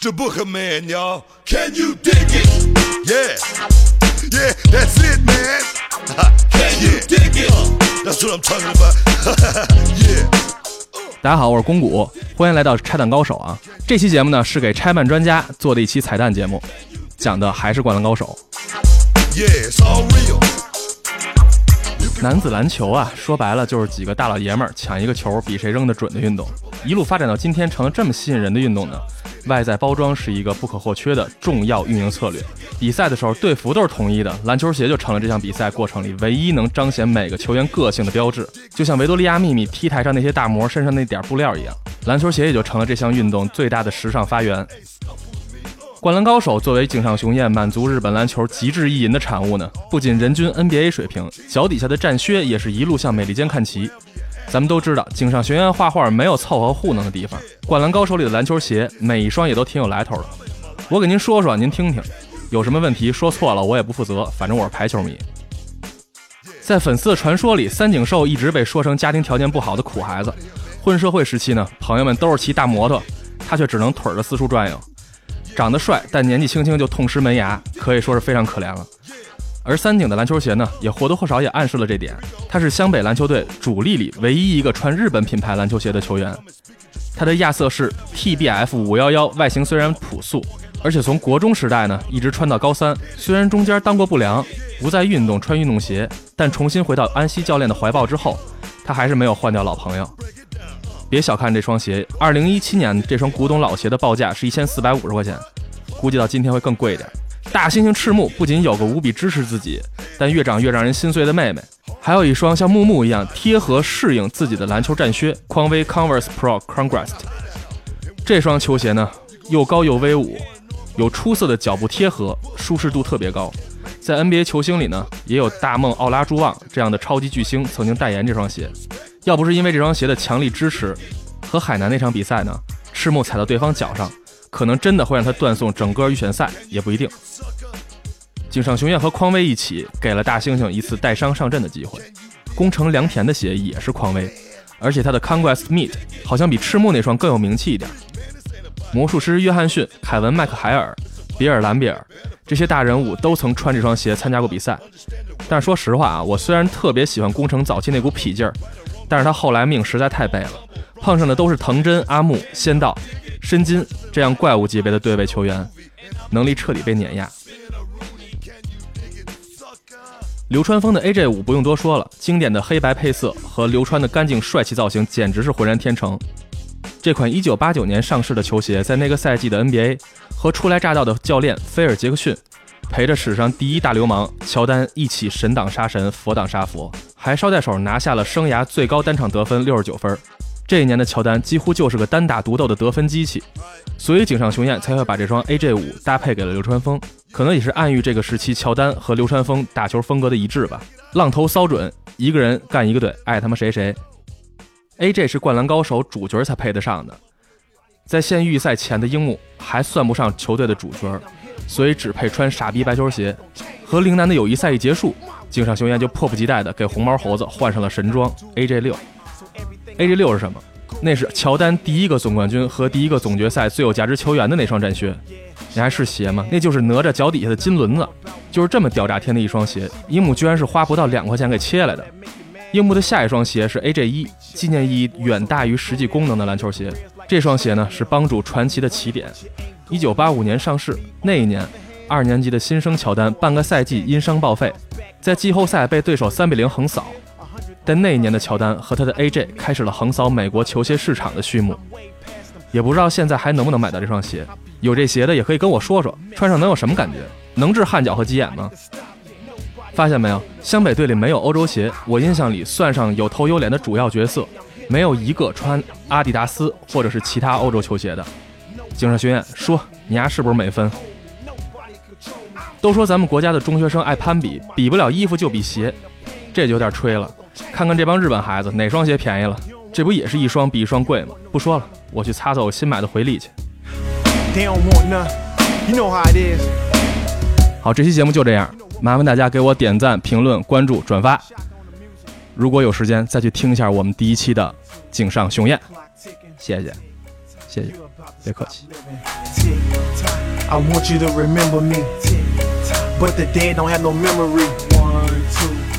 can you dig it? Yeah. Yeahthats it man. Can you dig it? Thats what i'm talking about. Yeah. 大家好我是公谷欢迎来到拆弹高手啊。这期节目呢是给拆弹专家做的一期彩蛋节目讲的还是灌篮高手。Yes，all real. 男子篮球啊说白了就是几个大老爷们儿抢一个球比谁扔的准的运动。一路发展到今天成了这么吸引人的运动呢？外在包装是一个不可或缺的重要运营策略。比赛的时候，队服都是统一的，篮球鞋就成了这项比赛过程里唯一能彰显每个球员个性的标志。就像维多利亚秘密 T 台上那些大模身上那点布料一样，篮球鞋也就成了这项运动最大的时尚发源。灌篮高手作为井上雄彦满足日本篮球极致意淫的产物呢，不仅人均 NBA 水平，脚底下的战靴也是一路向美利坚看齐。咱们都知道，井上学院画画没有凑合糊弄的地方，灌篮高手里的篮球鞋每一双也都挺有来头的。我给您说说，您听听，有什么问题说错了我也不负责，反正我是排球迷。在粉丝的传说里，三井寿一直被说成家庭条件不好的苦孩子，混社会时期呢，朋友们都是骑大摩托，他却只能腿儿的四处转悠。长得帅，但年纪轻轻就痛失门牙，可以说是非常可怜了。而三井的篮球鞋呢，也或多或少也暗示了这点。他是湘北篮球队主力里唯一一个穿日本品牌篮球鞋的球员。他的亚瑟士 TBF 五幺幺外形虽然朴素，而且从国中时代呢一直穿到高三。虽然中间当过不良，不再运动穿运动鞋，但重新回到安西教练的怀抱之后，他还是没有换掉老朋友。别小看这双鞋，二零一七年这双古董老鞋的报价是一千四百五十块钱，估计到今天会更贵一点。大猩猩赤木不仅有个无比支持自己，但越长越让人心碎的妹妹，还有一双像木木一样贴合适应自己的篮球战靴——匡威 Converse Pro Congress。这双球鞋呢，又高又威武，有出色的脚部贴合，舒适度特别高。在 NBA 球星里呢，也有大梦奥拉朱旺这样的超级巨星曾经代言这双鞋。要不是因为这双鞋的强力支持，和海南那场比赛呢，赤木踩到对方脚上，可能真的会让他断送整个预选赛，也不一定。井上雄彦和匡威一起，给了大猩猩一次带伤上阵的机会。宫城良田的鞋也是匡威，而且他的 Conquest Meet 好像比赤木那双更有名气一点。魔术师约翰逊、凯文麦克海尔、比尔兰比尔这些大人物都曾穿这双鞋参加过比赛。但说实话啊，我虽然特别喜欢宫城早期那股痞劲儿。但是他后来命实在太背了，碰上的都是藤真、阿木、仙道、申金这样怪物级别的对位球员，能力彻底被碾压。流川枫的 AJ 五不用多说了，经典的黑白配色和流川的干净帅气造型简直是浑然天成。这款1989年上市的球鞋，在那个赛季的 NBA 和初来乍到的教练菲尔·杰克逊。陪着史上第一大流氓乔丹一起神挡杀神，佛挡杀佛，还捎带手拿下了生涯最高单场得分六十九分。这一年的乔丹几乎就是个单打独斗的得分机器，所以井上雄彦才会把这双 AJ 五搭配给了流川枫，可能也是暗喻这个时期乔丹和流川枫打球风格的一致吧。浪头骚准，一个人干一个队，爱他妈谁谁。AJ 是灌篮高手主角才配得上的，在县预赛前的樱木还算不上球队的主角。所以只配穿傻逼白球鞋。和陵南的友谊赛一结束，井上雄彦就迫不及待地给红毛猴子换上了神装 AJ 六。AJ 六是什么？那是乔丹第一个总冠军和第一个总决赛最有价值球员的那双战靴。你还是鞋吗？那就是哪吒脚底下的金轮子。就是这么屌炸天的一双鞋，樱木居然是花不到两块钱给切来的。樱木的下一双鞋是 AJ 一，纪念意义远大于实际功能的篮球鞋。这双鞋呢是帮助传奇的起点。一九八五年上市，那一年，二年级的新生乔丹半个赛季因伤报废，在季后赛被对手三比零横扫。但那一年的乔丹和他的 AJ 开始了横扫美国球鞋市场的序幕。也不知道现在还能不能买到这双鞋，有这鞋的也可以跟我说说，穿上能有什么感觉？能治汗脚和鸡眼吗？发现没有，湘北队里没有欧洲鞋，我印象里算上有头有脸的主要角色，没有一个穿阿迪达斯或者是其他欧洲球鞋的。井上学院说：“你丫是不是美分？”都说咱们国家的中学生爱攀比，比不了衣服就比鞋，这就有点吹了。看看这帮日本孩子，哪双鞋便宜了？这不也是一双比一双贵吗？不说了，我去擦擦我新买的回力去。好，这期节目就这样，麻烦大家给我点赞、评论、关注、转发。如果有时间，再去听一下我们第一期的井上雄彦。谢谢，谢谢。别客气。I want you to remember me. But the dead don't have no memory. One, two.